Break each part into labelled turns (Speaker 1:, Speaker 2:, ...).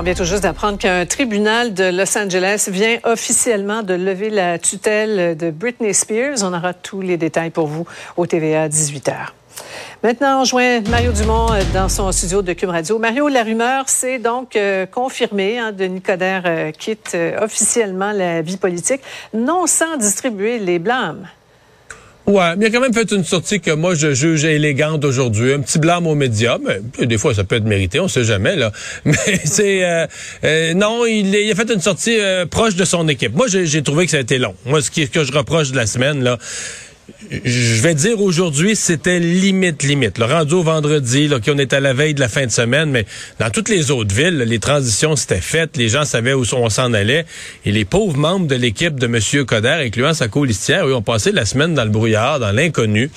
Speaker 1: On vient tout juste d'apprendre qu'un tribunal de Los Angeles vient officiellement de lever la tutelle de Britney Spears. On aura tous les détails pour vous au TVA 18h. Maintenant, on joint Mario Dumont euh, dans son studio de Cube Radio. Mario, la rumeur, c'est donc euh, confirmé. Hein, Denis Coderre euh, quitte officiellement la vie politique, non sans distribuer les blâmes.
Speaker 2: Ouais, mais il a quand même fait une sortie que moi je juge élégante aujourd'hui, un petit blâme aux médias, mais des fois ça peut être mérité, on sait jamais là. Mais c'est euh, euh, non, il, il, a fait une sortie euh, proche de son équipe. Moi j'ai trouvé que ça a été long. Moi ce, qui, ce que je reproche de la semaine là, je vais dire aujourd'hui, c'était limite, limite. Le rendu au vendredi, là, qu'on est à la veille de la fin de semaine, mais dans toutes les autres villes, les transitions s'étaient faites, les gens savaient où on s'en allait, et les pauvres membres de l'équipe de M. Coder, incluant sa colistière, eux, ont passé la semaine dans le brouillard, dans l'inconnu.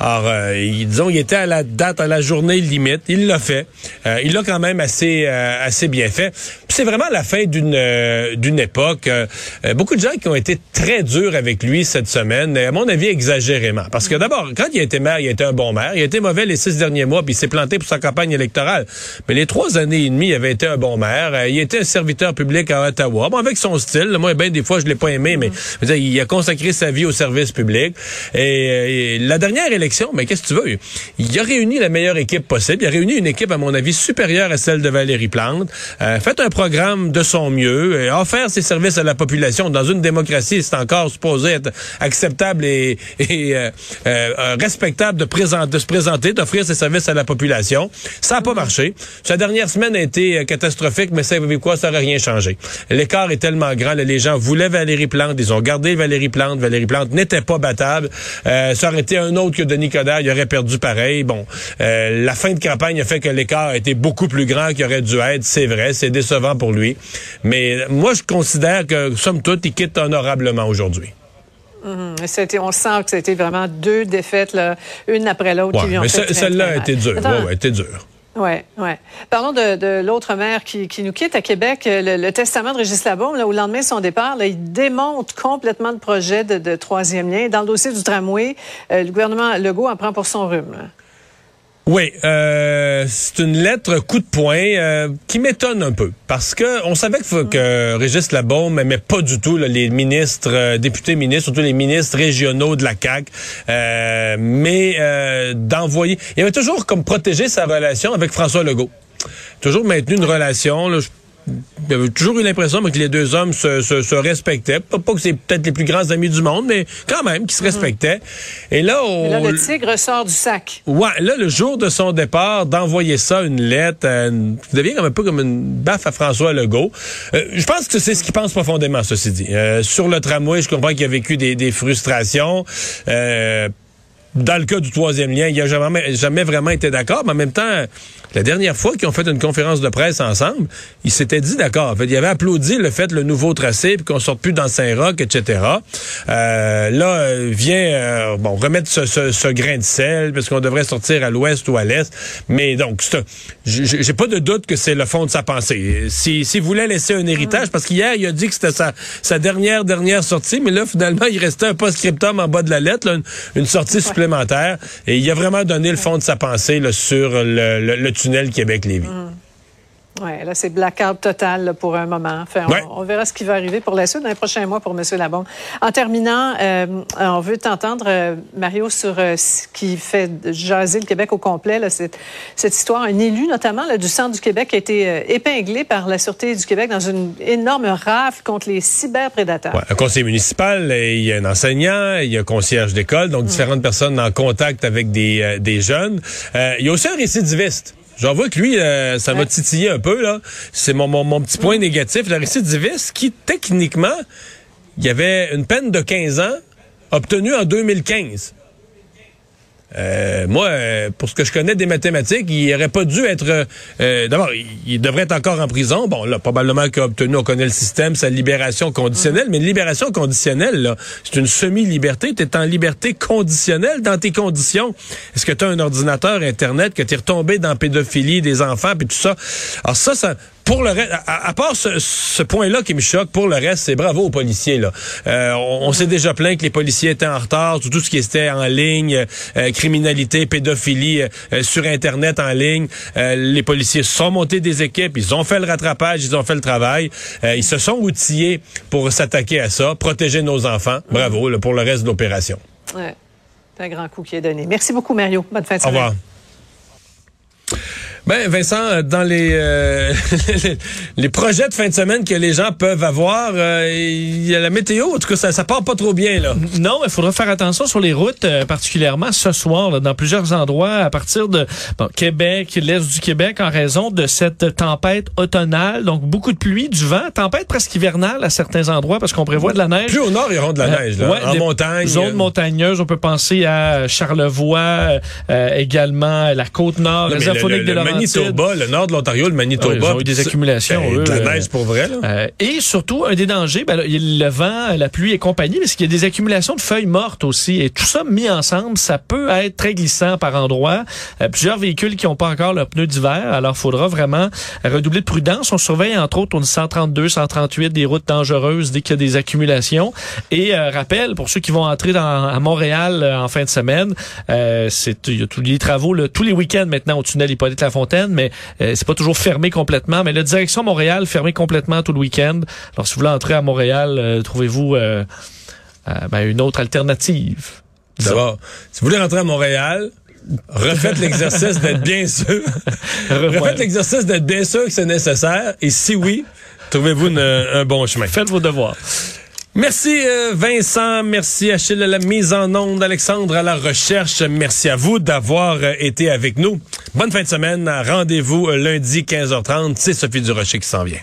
Speaker 2: Alors, euh, ils, disons, il était à la date, à la journée limite. Il l'a fait. Euh, il l'a quand même assez, euh, assez bien fait. C'est vraiment la fin d'une euh, d'une époque. beaucoup de gens qui ont été très durs avec lui cette semaine, à mon avis, exagérément. Parce que d'abord, quand il a été maire, il a été un bon maire. Il a été mauvais les six derniers mois, puis il s'est planté pour sa campagne électorale. Mais les trois années et demie, il avait été un bon maire. Euh, il était un serviteur public à Ottawa. Bon, avec son style, moi, ben, des fois, je l'ai pas aimé, mais il a consacré sa vie au service public. Et, la dernière élection, mais qu'est-ce que tu veux? Il a réuni la meilleure équipe possible. Il a réuni une équipe, à mon avis, supérieure à celle de Valérie Plante. Euh, fait un de son mieux. a offert ses services à la population. Dans une démocratie, c'est encore supposé être acceptable et, euh, euh, respectable de, de se présenter, d'offrir ses services à la population. Ça n'a pas marché. Sa dernière semaine a été euh, catastrophique, mais vous quoi, ça n'aurait rien changé. L'écart est tellement grand. les gens voulaient Valérie Plante, ils ont gardé Valérie Plante. Valérie Plante n'était pas battable. ça aurait été un autre que Denis Coderre, il aurait perdu pareil. Bon, la fin de campagne a fait que l'écart a été beaucoup plus grand qu'il aurait dû être. C'est vrai, c'est décevant pour lui. Mais moi, je considère que, somme toute, il quitte honorablement aujourd'hui.
Speaker 1: Mhm. on sent que c'était vraiment deux défaites, là, une après l'autre.
Speaker 2: Ouais, mais celle-là a été dure. Oui, ouais, été dure.
Speaker 1: Oui, oui. Parlons de, de l'autre maire qui, qui, nous quitte à Québec. Le, testament de Régis Labaume, là, au lendemain de son départ, là, il démonte complètement le projet de, de troisième lien. Dans le dossier du tramway, euh, le gouvernement Legault en prend pour son rhume.
Speaker 2: Oui, euh, c'est une lettre coup de poing euh, qui m'étonne un peu parce que on savait que, que Régis Labaume n'aimait pas du tout les ministres, euh, députés ministres, surtout les ministres régionaux de la CAC, mais d'envoyer, il avait toujours comme protégé sa relation avec François Legault, toujours maintenu une relation. Là, j'avais toujours eu l'impression que les deux hommes se, se, se respectaient. Pas, pas que c'est peut-être les plus grands amis du monde, mais quand même, qui se respectaient.
Speaker 1: Et là, on, là, le tigre sort du sac.
Speaker 2: Ouais, là, le jour de son départ, d'envoyer ça, une lettre, euh, devient comme un peu comme une baffe à François Legault. Euh, je pense que c'est ce qu'il pense profondément, ceci dit. Euh, sur le tramway, je comprends qu'il a vécu des, des frustrations. Euh, dans le cas du troisième lien, il n'a jamais, jamais vraiment été d'accord, mais en même temps, la dernière fois qu'ils ont fait une conférence de presse ensemble, ils s'étaient dit d'accord. En fait, ils avaient applaudi le fait le nouveau tracé, puis qu'on sorte plus dans Saint-Roch, etc. Euh, là, euh, vient euh, bon remettre ce, ce, ce, grain de sel, parce qu'on devrait sortir à l'ouest ou à l'est. Mais donc, j'ai pas de doute que c'est le fond de sa pensée. S'il si, voulait laisser un héritage, parce qu'hier, il a dit que c'était sa, sa dernière, dernière sortie, mais là, finalement, il restait un post-scriptum en bas de la lettre, une, sortie supplémentaire et il a vraiment donné le fond de sa pensée sur le, tunnel Québec-Lévis. Mm.
Speaker 1: Oui, là, c'est blackout total pour un moment. Enfin, on, verra ce qui va arriver pour la suite dans les prochains mois pour M. Labon. En terminant, euh, on veut t'entendre, euh, Mario, sur euh, ce qui fait jaser le Québec au complet, là, cette, cette histoire. Un élu, notamment du centre du Québec, a été épinglé par la Sûreté du Québec dans une énorme rafle contre les cyberprédateurs.
Speaker 2: Ouais, un conseiller municipal, il y a un enseignant, il y a un concierge d'école, donc différentes personnes en contact avec des, des jeunes. il y a aussi un récidiviste. J'en vois que lui, euh, ça m'a titillé un peu, là. C'est mon, mon, petit point négatif. La récidiviste qui, techniquement, il y avait une peine de 15 ans obtenue en 2015. Euh, moi, euh, pour ce que je connais des mathématiques, il aurait pas dû être. Euh, D'abord, il, devrait être encore en prison. Bon, là, probablement qu'il a obtenu, on connaît le système, sa libération conditionnelle. Mais une libération conditionnelle, c'est une semi-liberté. Tu es en liberté conditionnelle dans tes conditions. Est-ce que tu as un ordinateur Internet, que tu es retombé dans la pédophilie des enfants, puis tout ça? Alors ça, ça pour le reste, à, part ce, point-là qui me choque, pour le reste, c'est bravo aux policiers. Là. Euh, on, s'est déjà plaint que les policiers étaient en retard, tout, tout ce qui était en ligne, euh, criminalité, pédophilie euh, sur Internet en ligne. les policiers sont montés des équipes, ils ont fait le rattrapage, ils ont fait le travail. ils se sont outillés pour s'attaquer à ça, protéger nos enfants. Bravo là, pour le reste de l'opération.
Speaker 1: Ouais. C'est un grand coup qui est donné. Merci beaucoup, Mario. Bonne fin de semaine.
Speaker 2: Au revoir. Ben Vincent, dans les euh, les projets de fin de semaine que les gens peuvent avoir, euh, il y a la météo. En tout cas, ça, ça part pas trop bien là.
Speaker 3: Non, il faudra faire attention sur les routes, euh, particulièrement ce soir, dans plusieurs endroits à partir de Québec, l'est du Québec, en raison de cette tempête automnale. Donc beaucoup de pluie, du vent, tempête presque hivernale à certains endroits parce qu'on prévoit de la neige.
Speaker 2: Plus au nord, il y aura de la neige. Là, en montagne.
Speaker 3: Zones montagneuses, on peut penser à Charlevoix, également la côte nord, de
Speaker 2: Manitoba, le nord de l'Ontario, le Manitoba.
Speaker 3: ils ont eu des accumulations.
Speaker 2: Ben, eux, de la neige pour vrai. Là.
Speaker 3: Euh, et surtout, un des dangers, ben, le vent, la pluie et compagnie, mais c'est qu'il y a des accumulations de feuilles mortes aussi. Et tout ça mis ensemble, ça peut être très glissant par endroits. Euh, plusieurs véhicules qui n'ont pas encore leurs pneus d'hiver. Alors, il faudra vraiment redoubler de prudence. On surveille, entre autres, on 132, 138 des routes dangereuses dès qu'il y a des accumulations. Et euh, rappel, pour ceux qui vont entrer dans, à Montréal en fin de semaine, c'est il y a tous les travaux, tous les week-ends maintenant au tunnel Mais euh, c'est pas toujours fermé complètement. Mais la direction Montréal fermée complètement tout le week-end. Alors si vous voulez entrer à Montréal, euh, trouvez-vous euh, ben, une autre alternative.
Speaker 2: D'abord, si vous voulez rentrer à Montréal, refaites l'exercice d'être bien sûr. refaites l'exercice d'être bien sûr que c'est nécessaire. Et si oui, trouvez-vous un bon chemin.
Speaker 3: Faites vos devoirs.
Speaker 2: Merci euh, Vincent, merci Achille à la mise en onde, Alexandre à la recherche. Merci à vous d'avoir euh, été avec nous. Bonne fin de semaine. Rendez-vous euh, lundi 15h30. C'est Sophie Durocher qui s'en vient.